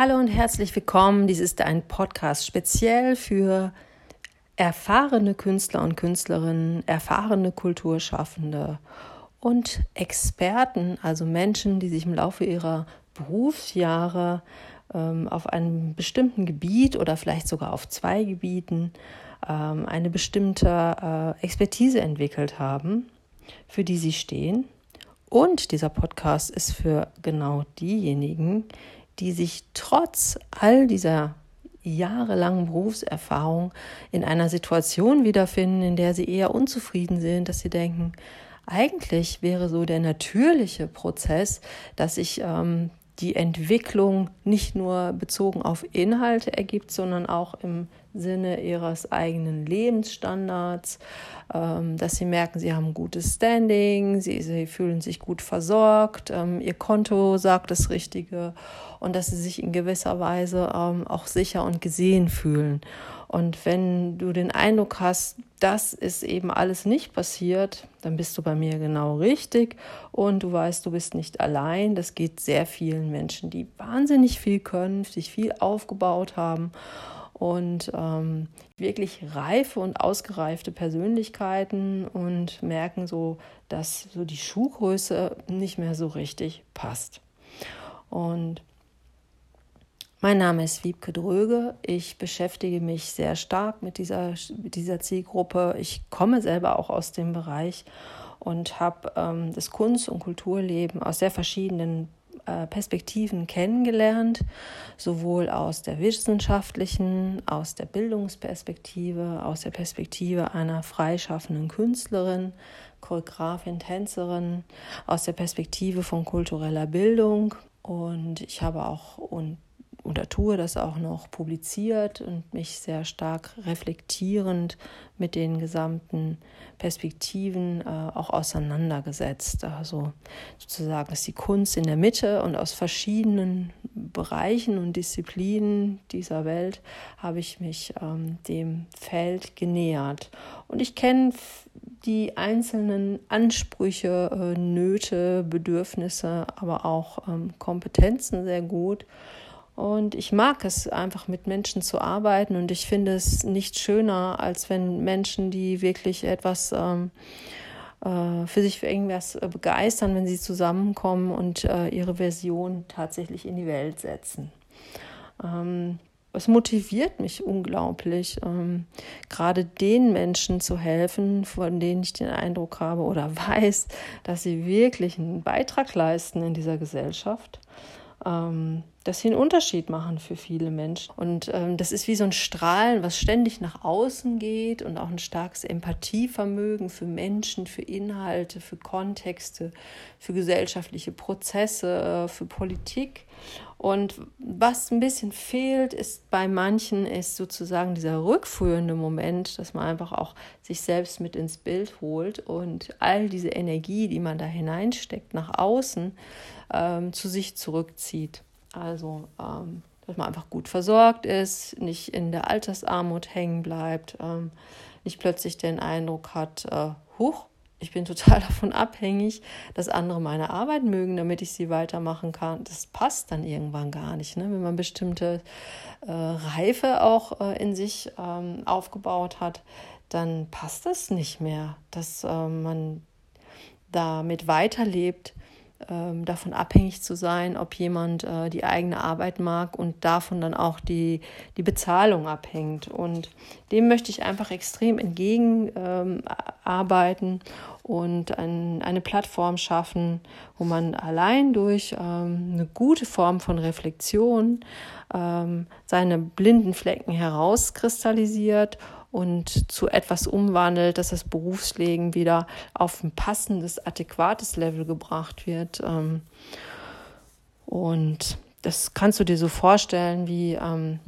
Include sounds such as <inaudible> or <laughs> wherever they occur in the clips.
Hallo und herzlich willkommen. Dies ist ein Podcast speziell für erfahrene Künstler und Künstlerinnen, erfahrene Kulturschaffende und Experten, also Menschen, die sich im Laufe ihrer Berufsjahre ähm, auf einem bestimmten Gebiet oder vielleicht sogar auf zwei Gebieten ähm, eine bestimmte äh, Expertise entwickelt haben, für die sie stehen. Und dieser Podcast ist für genau diejenigen, die sich trotz all dieser jahrelangen Berufserfahrung in einer Situation wiederfinden, in der sie eher unzufrieden sind, dass sie denken, eigentlich wäre so der natürliche Prozess, dass sich ähm, die Entwicklung nicht nur bezogen auf Inhalte ergibt, sondern auch im Sinne ihres eigenen Lebensstandards, ähm, dass sie merken, sie haben gutes Standing, sie, sie fühlen sich gut versorgt, ähm, ihr Konto sagt das Richtige und dass sie sich in gewisser Weise ähm, auch sicher und gesehen fühlen. Und wenn du den Eindruck hast, das ist eben alles nicht passiert, dann bist du bei mir genau richtig und du weißt, du bist nicht allein. Das geht sehr vielen Menschen, die wahnsinnig viel können, sich viel aufgebaut haben und ähm, wirklich reife und ausgereifte Persönlichkeiten und merken so, dass so die Schuhgröße nicht mehr so richtig passt. Und mein Name ist Wiebke Dröge. Ich beschäftige mich sehr stark mit dieser, mit dieser Zielgruppe. Ich komme selber auch aus dem Bereich und habe ähm, das Kunst- und Kulturleben aus sehr verschiedenen äh, Perspektiven kennengelernt, sowohl aus der wissenschaftlichen, aus der Bildungsperspektive, aus der Perspektive einer freischaffenden Künstlerin, Choreografin, Tänzerin, aus der Perspektive von kultureller Bildung. Und ich habe auch und oder tue das auch noch publiziert und mich sehr stark reflektierend mit den gesamten Perspektiven äh, auch auseinandergesetzt. Also sozusagen ist die Kunst in der Mitte und aus verschiedenen Bereichen und Disziplinen dieser Welt habe ich mich ähm, dem Feld genähert. Und ich kenne die einzelnen Ansprüche, äh, Nöte, Bedürfnisse, aber auch ähm, Kompetenzen sehr gut und ich mag es einfach mit Menschen zu arbeiten und ich finde es nicht schöner, als wenn Menschen, die wirklich etwas ähm, äh, für sich für irgendwas äh, begeistern, wenn sie zusammenkommen und äh, ihre Version tatsächlich in die Welt setzen. Ähm, es motiviert mich unglaublich, ähm, gerade den Menschen zu helfen, von denen ich den Eindruck habe oder <laughs> weiß, dass sie wirklich einen Beitrag leisten in dieser Gesellschaft ähm, dass sie einen Unterschied machen für viele Menschen. Und ähm, das ist wie so ein Strahlen, was ständig nach außen geht und auch ein starkes Empathievermögen für Menschen, für Inhalte, für Kontexte, für gesellschaftliche Prozesse, äh, für Politik. Und was ein bisschen fehlt, ist bei manchen ist sozusagen dieser rückführende Moment, dass man einfach auch sich selbst mit ins Bild holt und all diese Energie, die man da hineinsteckt, nach außen ähm, zu sich zurückzieht. Also, ähm, dass man einfach gut versorgt ist, nicht in der Altersarmut hängen bleibt, ähm, nicht plötzlich den Eindruck hat, äh, huch, ich bin total <laughs> davon abhängig, dass andere meine Arbeit mögen, damit ich sie weitermachen kann. Das passt dann irgendwann gar nicht. Ne? Wenn man bestimmte äh, Reife auch äh, in sich ähm, aufgebaut hat, dann passt das nicht mehr, dass äh, man damit weiterlebt, davon abhängig zu sein, ob jemand äh, die eigene Arbeit mag und davon dann auch die, die Bezahlung abhängt. Und dem möchte ich einfach extrem entgegenarbeiten ähm, und ein, eine Plattform schaffen, wo man allein durch ähm, eine gute Form von Reflexion ähm, seine blinden Flecken herauskristallisiert und zu etwas umwandelt, dass das Berufsleben wieder auf ein passendes, adäquates Level gebracht wird. Ähm, und das kannst du dir so vorstellen wie ähm,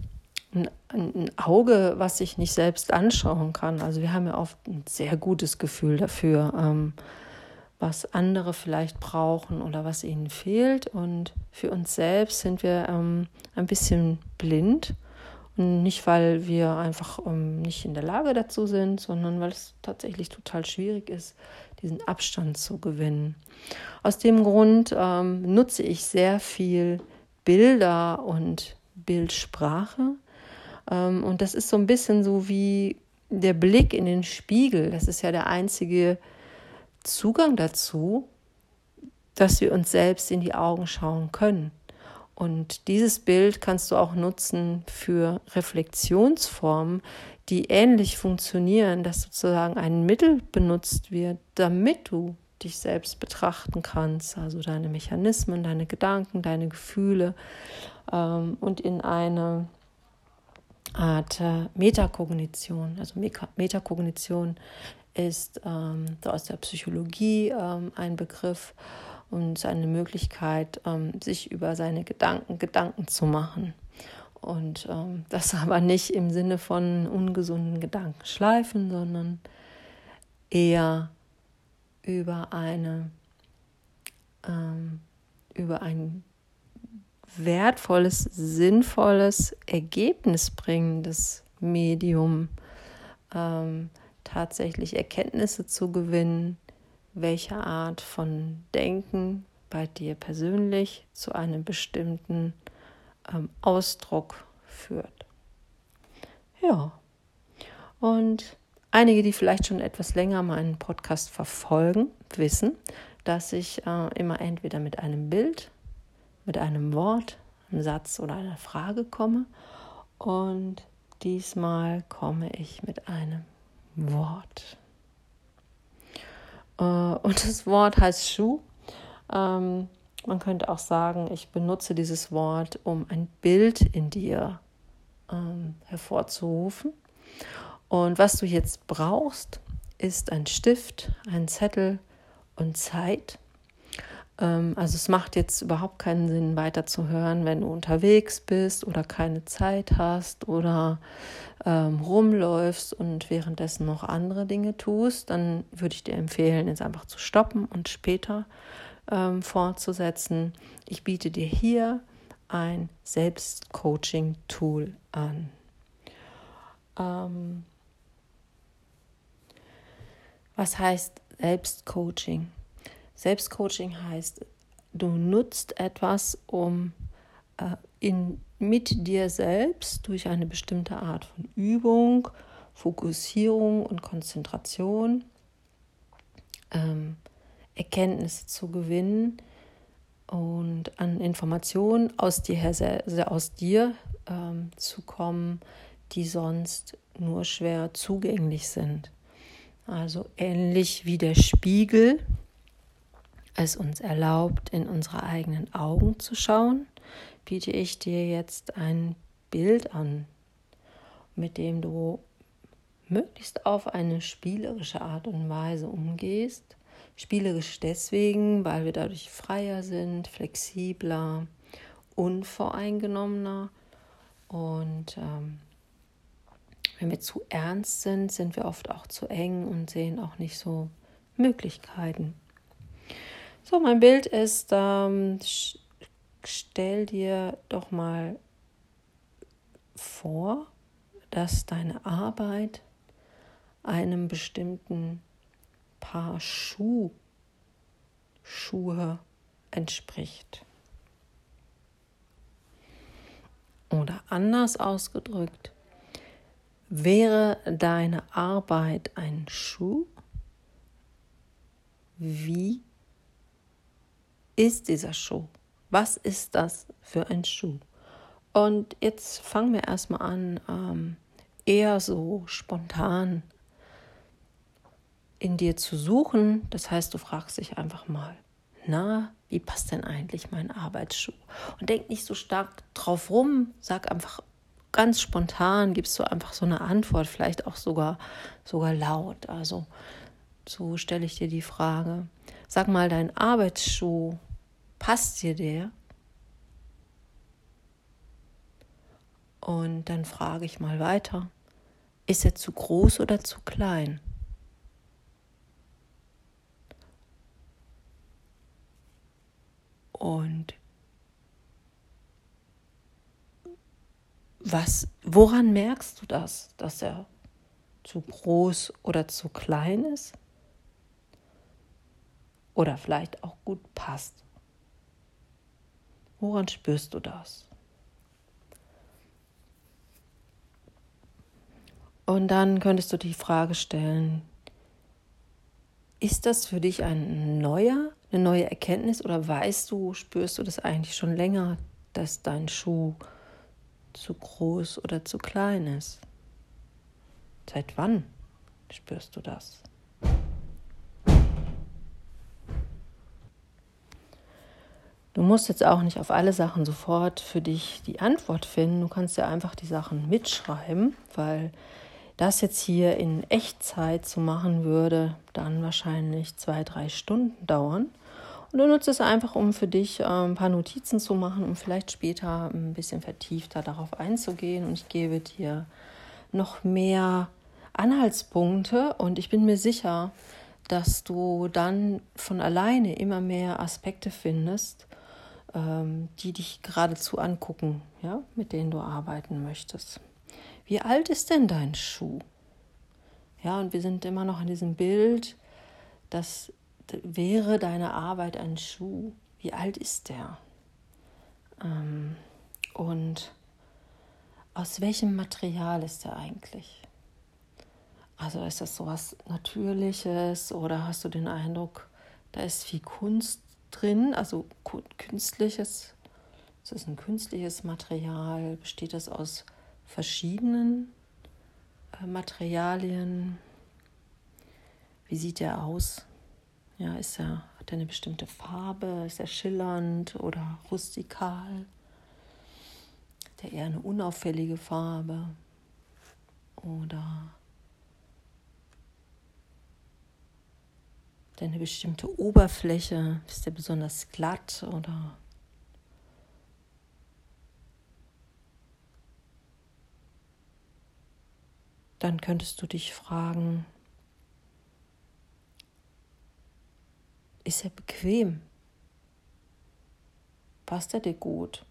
ein, Auge, was sich nicht selbst anschauen kann. Also wir haben ja oft ein sehr gutes Gefühl dafür, ähm, was andere vielleicht brauchen oder was ihnen fehlt. Und für uns selbst sind wir ein bisschen blind nicht, weil wir einfach ähm, nicht in der Lage dazu sind, sondern weil es tatsächlich total schwierig ist, diesen Abstand zu gewinnen. Aus dem Grund ähm, nutze ich sehr viel Bilder und Bildsprache. Ähm, und das ist so ein bisschen so wie der Blick in den Spiegel. Das ist ja der einzige Zugang dazu, dass wir uns selbst in die Augen schauen können. Und dieses Bild kannst du auch nutzen für Reflexionsformen, die ähnlich funktionieren, dass sozusagen ein Mittel benutzt wird, damit du dich selbst betrachten kannst, also deine Mechanismen, deine Gedanken, deine Gefühle ähm, und in eine Art äh, Metakognition. Also Metakognition ist ähm, aus der Psychologie ähm, ein Begriff und eine Möglichkeit, ähm, sich über seine Gedanken Gedanken zu machen. Und ähm, <laughs> das aber nicht im Sinne von ungesunden Gedanken schleifen, sondern eher über eine ähm, über ein wertvolles, sinnvolles, ergebnisbringendes Medium ähm, tatsächlich Erkenntnisse zu gewinnen, welche Art von Denken bei dir persönlich zu einem bestimmten ähm, Ausdruck führt. Ja, und einige, die vielleicht schon etwas länger meinen Podcast verfolgen, wissen, dass ich äh, immer entweder mit einem Bild, mit einem Wort, einem Satz oder einer Frage komme. Und diesmal komme ich mit einem Wort. Äh, und das Wort heißt Schuh. Ähm, man könnte auch sagen, ich benutze dieses Wort, um ein Bild in dir ähm, hervorzurufen. Und was du jetzt brauchst, ist ein Stift, ein Zettel und Zeit. Ähm, also es macht jetzt überhaupt keinen Sinn, weiterzuhören, wenn du unterwegs bist oder keine Zeit hast oder ähm, rumläufst und währenddessen noch andere Dinge tust. Dann würde ich dir empfehlen, jetzt einfach zu stoppen und später ähm, fortzusetzen. Ich biete dir hier ein Selbstcoaching-Tool an. Ähm, was heißt Selbstcoaching? Selbstcoaching heißt, du nutzt etwas, um äh, in, mit dir selbst durch eine bestimmte Art von Übung, Fokussierung und Konzentration ähm, Erkenntnisse zu gewinnen und an Informationen aus dir, aus dir ähm, zu kommen, die sonst nur schwer zugänglich sind. Also ähnlich wie der Spiegel es uns erlaubt, in unsere eigenen Augen zu schauen, biete ich dir jetzt ein Bild an, mit dem du möglichst auf eine spielerische Art und Weise umgehst. Spielerisch deswegen, weil wir dadurch freier sind, flexibler, unvoreingenommener und ähm, wenn wir zu ernst sind, sind wir oft auch zu eng und sehen auch nicht so Möglichkeiten. So, mein Bild ist, ähm, stell dir doch mal vor, dass deine Arbeit einem bestimmten Paar Schuh, Schuhe entspricht. Oder anders ausgedrückt, wäre deine Arbeit ein Schuh? Wie ist dieser Schuh? Was ist das für ein Schuh? Und jetzt fangen wir erstmal an, ähm, eher so spontan in dir zu suchen. Das heißt, du fragst dich einfach mal, na, wie passt denn eigentlich mein Arbeitsschuh? Und denk nicht so stark drauf rum, sag einfach ganz spontan, gibst du einfach so eine Antwort, vielleicht auch sogar, sogar laut. Also so stelle ich dir die Frage. Sag mal, dein Arbeitsschuh, Passt dir der? Und dann frage ich mal weiter, ist er zu groß oder zu klein? Und was, woran merkst du das, dass er zu groß oder zu klein ist? Oder vielleicht auch gut passt? Woran spürst du das? Und dann könntest du die Frage stellen, ist das für dich ein neuer, eine neue Erkenntnis oder weißt du, spürst du das eigentlich schon länger, dass dein Schuh zu groß oder zu klein ist? Seit wann spürst du das? Du musst jetzt auch nicht auf alle Sachen sofort für dich die Antwort finden. Du kannst ja einfach die Sachen mitschreiben, weil das jetzt hier in Echtzeit zu machen würde, dann wahrscheinlich zwei, drei Stunden dauern. Und du nutzt es einfach, um für dich äh, ein paar Notizen zu machen, um vielleicht später ein bisschen vertiefter darauf einzugehen. Und ich gebe dir noch mehr Anhaltspunkte und ich bin mir sicher, dass du dann von alleine immer mehr Aspekte findest, ähm, die dich geradezu angucken, ja, mit denen du arbeiten möchtest. Wie alt ist denn dein Schuh? Ja, und wir sind immer noch in diesem Bild, das wäre deine Arbeit ein Schuh. Wie alt ist der? Ähm, und aus welchem Material ist er eigentlich? Also ist das sowas Natürliches oder hast du den Eindruck, da ist viel Kunst drin, also künstliches, es ist ein künstliches Material, besteht das aus verschiedenen äh, Materialien. Wie sieht er aus? Ja, ist er, hat er eine bestimmte Farbe? Ist er schillernd oder rustikal? Hat er eher eine unauffällige Farbe? Oder er eine bestimmte Oberfläche? Ist er besonders glatt oder dann könntest du dich fragen, ist er bequem? Passt er dir gut?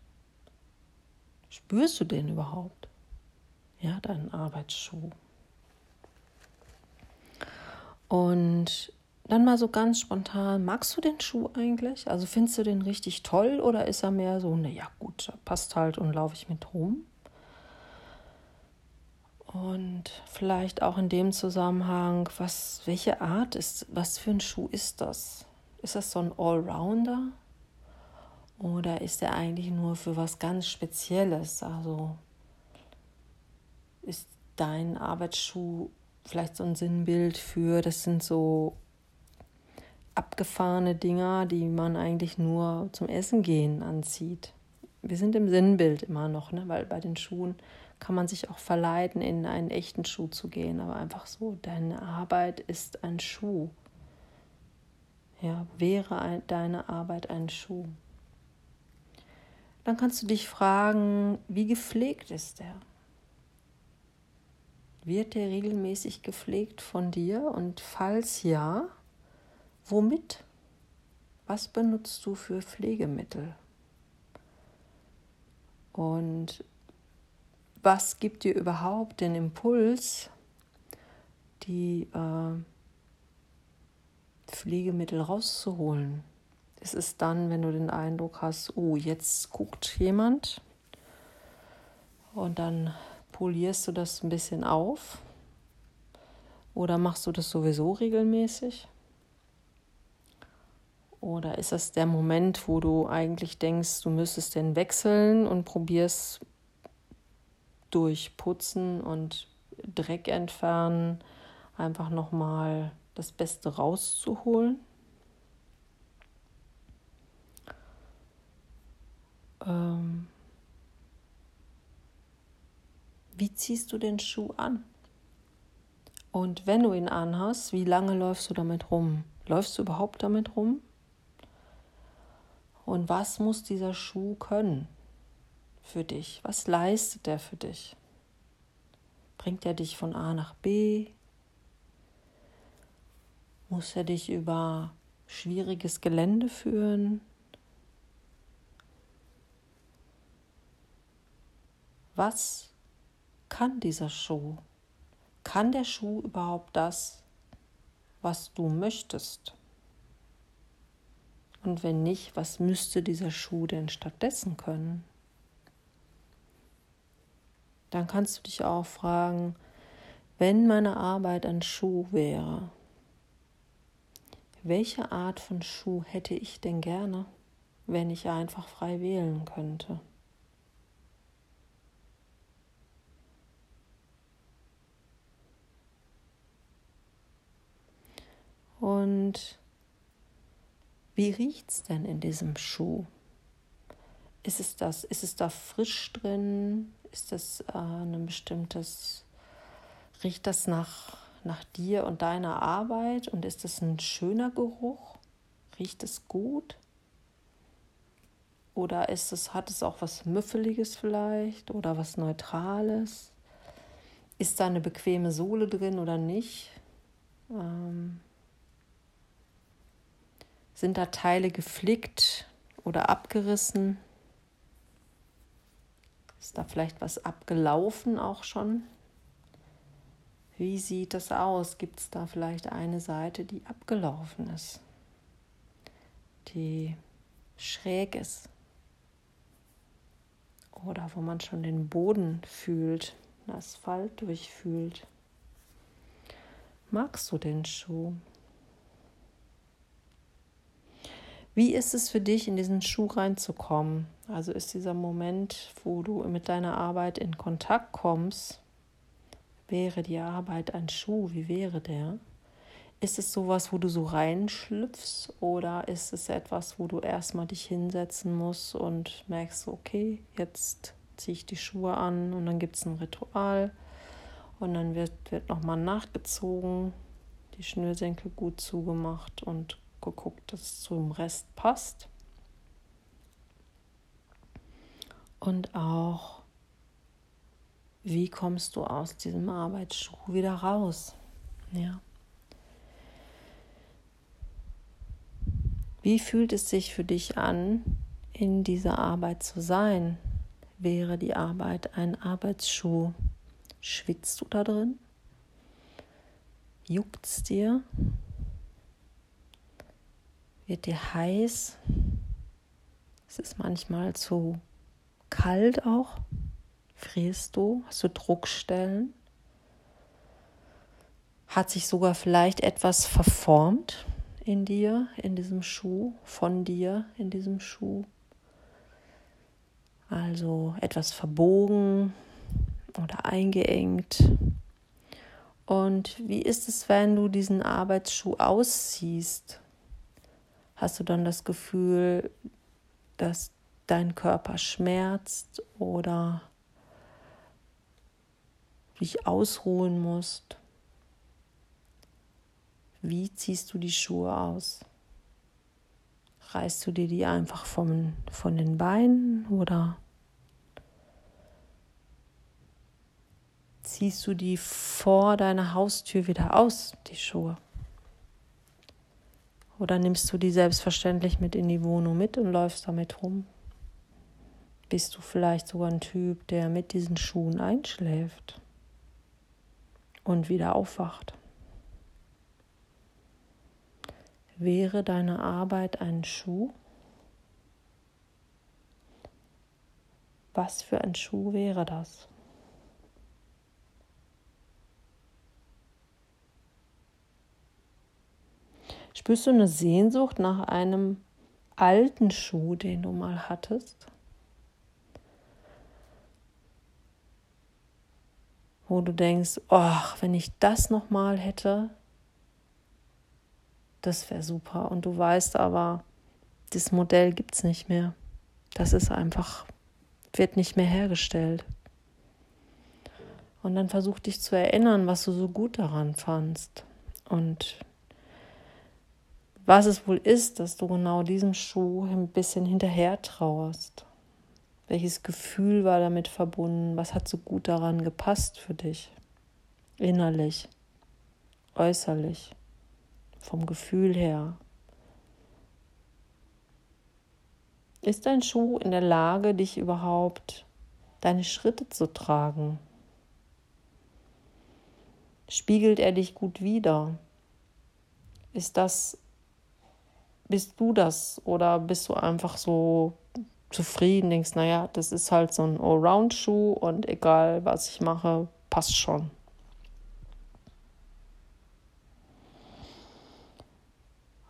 Spürst du den überhaupt? Ja, deinen Arbeitsschuh. Und dann mal so ganz spontan, magst du den Schuh eigentlich? Also findest du den richtig toll oder ist er mehr so, naja gut, passt halt und laufe ich mit rum? Und vielleicht auch in dem Zusammenhang, was, welche Art ist, was für ein Schuh ist das? Ist das so ein Allrounder? Oder ist er eigentlich nur für was ganz Spezielles? Also ist dein Arbeitsschuh vielleicht so ein Sinnbild für, das sind so abgefahrene Dinger, die man eigentlich nur zum Essen gehen anzieht. Wir sind im Sinnbild immer noch, ne? weil bei den Schuhen kann man sich auch verleiten, in einen echten Schuh zu gehen. Aber einfach so, deine Arbeit ist ein Schuh. Ja, wäre ein, deine Arbeit ein Schuh. Dann kannst du dich fragen, wie gepflegt ist der? Wird der regelmäßig gepflegt von dir? Und falls ja, womit? Was benutzt du für Pflegemittel? Und was gibt dir überhaupt den Impuls, die äh, Pflegemittel rauszuholen? Es ist dann, wenn du den Eindruck hast, oh, jetzt guckt jemand und dann polierst du das ein bisschen auf oder machst du das sowieso regelmäßig? Oder ist das der Moment, wo du eigentlich denkst, du müsstest den wechseln und probierst durch Putzen und Dreck entfernen einfach nochmal das Beste rauszuholen. Ähm wie ziehst du den Schuh an? Und wenn du ihn anhast, wie lange läufst du damit rum? Läufst du überhaupt damit rum? Und was muss dieser Schuh können? für dich? Was leistet er für dich? Bringt er dich von A nach B? Muss er dich über schwieriges Gelände führen? Was kann dieser Schuh? Kann der Schuh überhaupt das, was du möchtest? Und wenn nicht, was müsste dieser Schuh denn stattdessen können? dann kannst du dich auch fragen, Wenn meine Arbeit ein Schuh wäre, welche Art von Schuh hätte ich denn gerne, wenn ich einfach frei wählen könnte? Und wie riecht es denn in diesem Schuh? Ist es das, ist es da frisch drin? Ist das äh, ein bestimmtes, riecht das nach, nach dir und deiner Arbeit und ist das ein schöner Geruch? Riecht es gut? Oder ist es, hat es auch was Müffeliges vielleicht oder was Neutrales? Ist da eine bequeme Sohle drin oder nicht? Ähm, sind da Teile geflickt oder abgerissen? Ist da vielleicht was abgelaufen auch schon? Wie sieht das aus? Gibt es da vielleicht eine Seite, die abgelaufen ist? Die schräg ist? Oder wo man schon den Boden fühlt, den Asphalt durchfühlt? Magst du den Schuh? Wie ist es für dich, in diesen Schuh reinzukommen? Also ist dieser Moment, wo du mit deiner Arbeit in Kontakt kommst, wäre die Arbeit ein Schuh? Wie wäre der? Ist es sowas, wo du so reinschlüpfst oder ist es etwas, wo du erstmal dich hinsetzen musst und merkst, okay, jetzt ziehe ich die Schuhe an und dann gibt es ein Ritual und dann wird, wird nochmal nachgezogen, die Schnürsenkel gut zugemacht und geguckt, dass es zum Rest passt. Und auch, wie kommst du aus diesem Arbeitsschuh wieder raus? Ja. Wie fühlt es sich für dich an, in dieser Arbeit zu sein? Wäre die Arbeit ein Arbeitsschuh? Schwitzt du da drin? Juckt es dir? Wird dir heiß? Es ist manchmal zu kalt auch. Frierst du? Hast du Druckstellen? Hat sich sogar vielleicht etwas verformt in dir, in diesem Schuh, von dir in diesem Schuh? Also etwas verbogen oder eingeengt. Und wie ist es, wenn du diesen Arbeitsschuh ausziehst? Hast du dann das Gefühl, dass dein Körper schmerzt oder dich ausruhen musst. Wie ziehst du die Schuhe aus? Reißt du dir die einfach vom, von den Beinen oder ziehst du die vor deiner Haustür wieder aus, die Schuhe? Oder nimmst du die selbstverständlich mit in die Wohnung mit und läufst damit rum? Bist du vielleicht sogar ein Typ, der mit diesen Schuhen einschläft und wieder aufwacht? Wäre deine Arbeit ein Schuh? Was für ein Schuh wäre das? Spürst du eine Sehnsucht nach einem alten Schuh, den du mal hattest? Wo du denkst, ach, wenn ich das noch mal hätte, das wäre super. Und du weißt aber, das Modell gibt es nicht mehr. Das ist einfach, wird nicht mehr hergestellt. Und dann versuch dich zu erinnern, was du so gut daran fandst. Und was es wohl ist, dass du genau diesem Schuh ein bisschen hinterher trauerst. Welches Gefühl war damit verbunden? Was hat so gut daran gepasst für dich? Innerlich, äußerlich, vom Gefühl her. Ist dein Schuh in der Lage, dich überhaupt deine Schritte zu tragen? Spiegelt er dich gut wider? Ist das bist du das? Oder bist du einfach so zufrieden, denkst, naja, das ist halt so ein Allround-Schuh und egal, was ich mache, passt schon.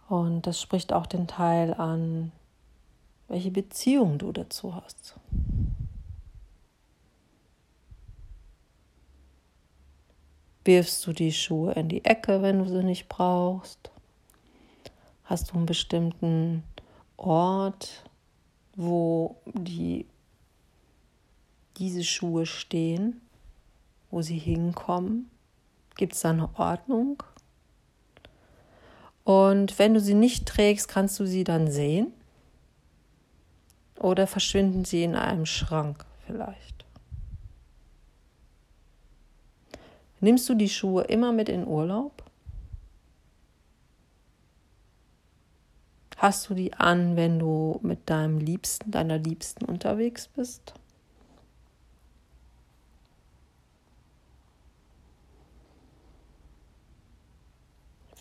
Und das spricht auch den Teil an, welche Beziehung du dazu hast. Wirfst du die Schuhe in die Ecke, wenn du sie nicht brauchst? Hast du einen bestimmten Ort, wo die, diese Schuhe stehen, wo sie hinkommen? Gibt es da eine Ordnung? Und wenn du sie nicht trägst, kannst du sie dann sehen? Oder verschwinden sie in einem Schrank vielleicht? Nimmst du die Schuhe immer mit in Urlaub? Hast du die an, wenn du mit deinem Liebsten, deiner Liebsten unterwegs bist?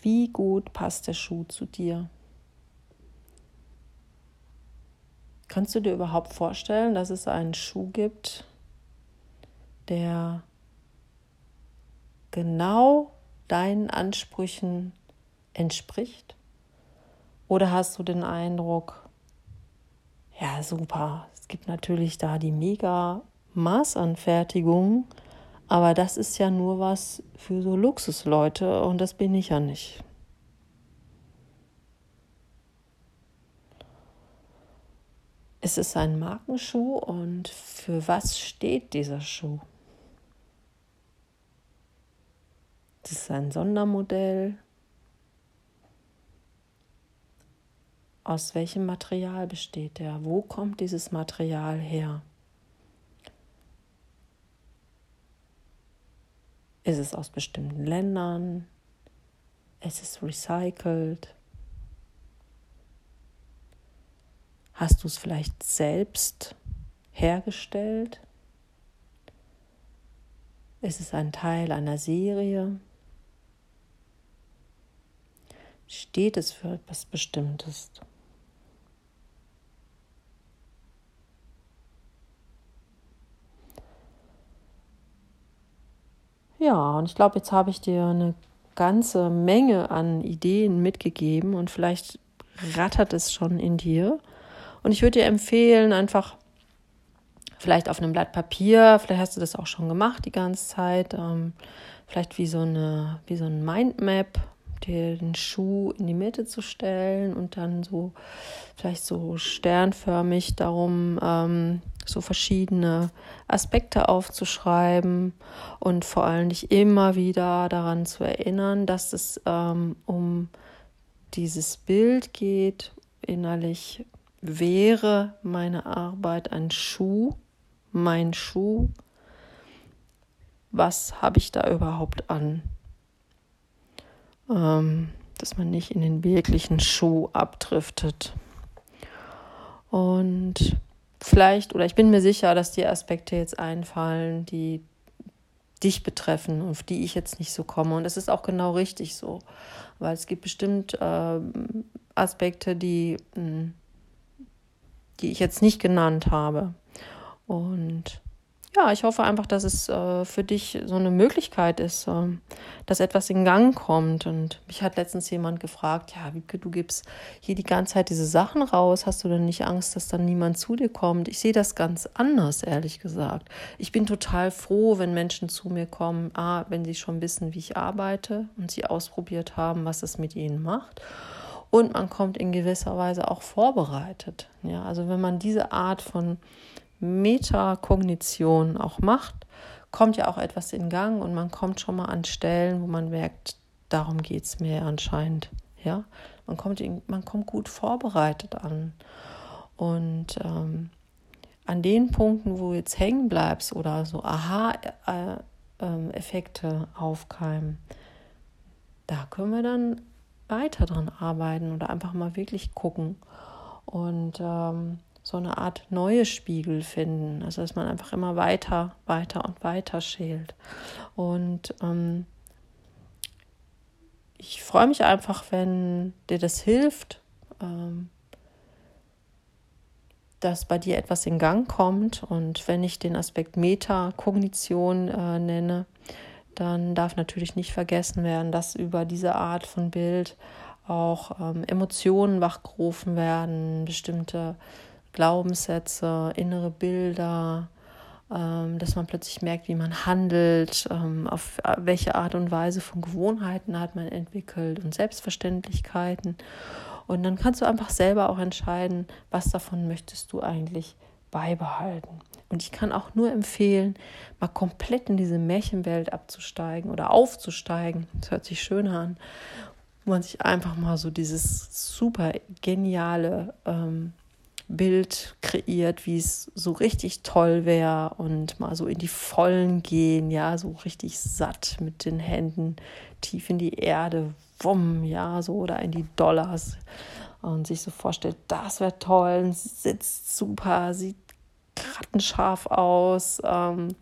Wie gut passt der Schuh zu dir? Kannst du dir überhaupt vorstellen, dass es einen Schuh gibt, der genau deinen Ansprüchen entspricht? Oder hast du den Eindruck, ja, super, es gibt natürlich da die mega Maßanfertigung, aber das ist ja nur was für so Luxusleute und das bin ich ja nicht. Es ist ein Markenschuh und für was steht dieser Schuh? Das ist ein Sondermodell. Aus welchem Material besteht er? Wo kommt dieses Material her? Ist es aus bestimmten Ländern? Ist es recycelt? Hast du es vielleicht selbst hergestellt? Ist es ein Teil einer Serie? Steht es für etwas Bestimmtes? Ja, und ich glaube, jetzt habe ich dir eine ganze Menge an Ideen mitgegeben und vielleicht rattert es schon in dir. Und ich würde dir empfehlen, einfach vielleicht auf einem Blatt Papier, vielleicht hast du das auch schon gemacht die ganze Zeit, ähm, vielleicht wie so eine, wie so ein Mindmap, den Schuh in die Mitte zu stellen und dann so vielleicht so sternförmig darum ähm, so verschiedene Aspekte aufzuschreiben und vor allem dich immer wieder daran zu erinnern, dass es ähm, um dieses Bild geht. Innerlich wäre meine Arbeit ein Schuh, mein Schuh. Was habe ich da überhaupt an? Ähm, dass man nicht in den wirklichen Schuh abdriftet. Und vielleicht, oder ich bin mir sicher, dass dir Aspekte jetzt einfallen, die dich betreffen, auf die ich jetzt nicht so komme. Und es ist auch genau richtig so, weil es gibt bestimmt äh, Aspekte, die, hm, die ich jetzt nicht genannt habe. Und ja, ich hoffe einfach, dass es äh, für dich so eine Möglichkeit ist, äh, dass etwas in Gang kommt. Und mich hat letztens jemand gefragt, ja, Wiebke, du gibst hier die ganze Zeit diese Sachen raus, hast du denn nicht Angst, dass dann niemand zu dir kommt? Ich sehe das ganz anders, ehrlich gesagt. Ich bin total froh, wenn Menschen zu mir kommen, ah, wenn sie schon wissen, wie ich arbeite und sie ausprobiert haben, was es mit ihnen macht. Und man kommt in gewisser Weise auch vorbereitet. Ja, also wenn man diese Art von Metakognition auch macht, kommt ja auch etwas in Gang und man kommt schon mal an Stellen, wo man merkt, darum geht es mir anscheinend. Ja, man kommt, in, man kommt gut vorbereitet an. Und ähm, an den Punkten, wo du jetzt hängen bleibst oder so Aha-Effekte aufkeimen, da können wir dann weiter dran arbeiten oder einfach mal wirklich gucken. Und ähm, so eine Art neue Spiegel finden. Also dass man einfach immer weiter, weiter und weiter schält. Und ähm, ich freue mich einfach, wenn dir das hilft, ähm, dass bei dir etwas in Gang kommt. Und wenn ich den Aspekt Metakognition äh, nenne, dann darf natürlich nicht vergessen werden, dass über diese Art von Bild auch ähm, Emotionen wachgerufen werden, bestimmte Glaubenssätze, innere Bilder, ähm, dass man plötzlich merkt, wie man handelt, ähm, auf welche Art und Weise von Gewohnheiten hat man entwickelt und Selbstverständlichkeiten. Und dann kannst du einfach selber auch entscheiden, was davon möchtest du eigentlich beibehalten. Und ich kann auch nur empfehlen, mal komplett in diese Märchenwelt abzusteigen oder aufzusteigen. Das hört sich schön an. Wo man sich einfach mal so dieses super geniale ähm, Bild kreiert, wie es so richtig toll wäre und mal so in die Vollen gehen, ja, so richtig satt mit den Händen tief in die Erde, wumm, ja, so oder in die Dollars. Und sich so vorstellt, das wäre toll, sitzt super, sieht rattenscharf aus, ähm,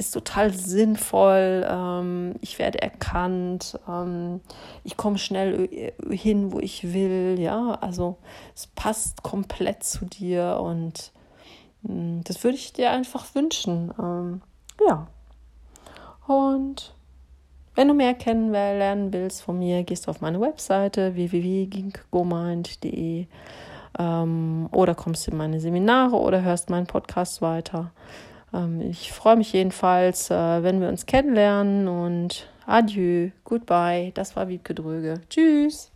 ist total sinnvoll, ähm, ich werde erkannt, ähm, ich komme schnell hin, wo ich will, ja, also es passt komplett zu dir und mh, hm, das würde ich dir einfach wünschen, ähm, ja. Und wenn du mehr kennenlernen willst von mir, gehst du auf meine Webseite www.ginkgomind.de ähm, oder kommst in meine Seminare oder hörst meinen Podcast weiter. Ähm, ich freue mich jedenfalls, äh, wenn wir uns kennenlernen und adieu, goodbye. Das war Wiebke Dröge. Tschüss.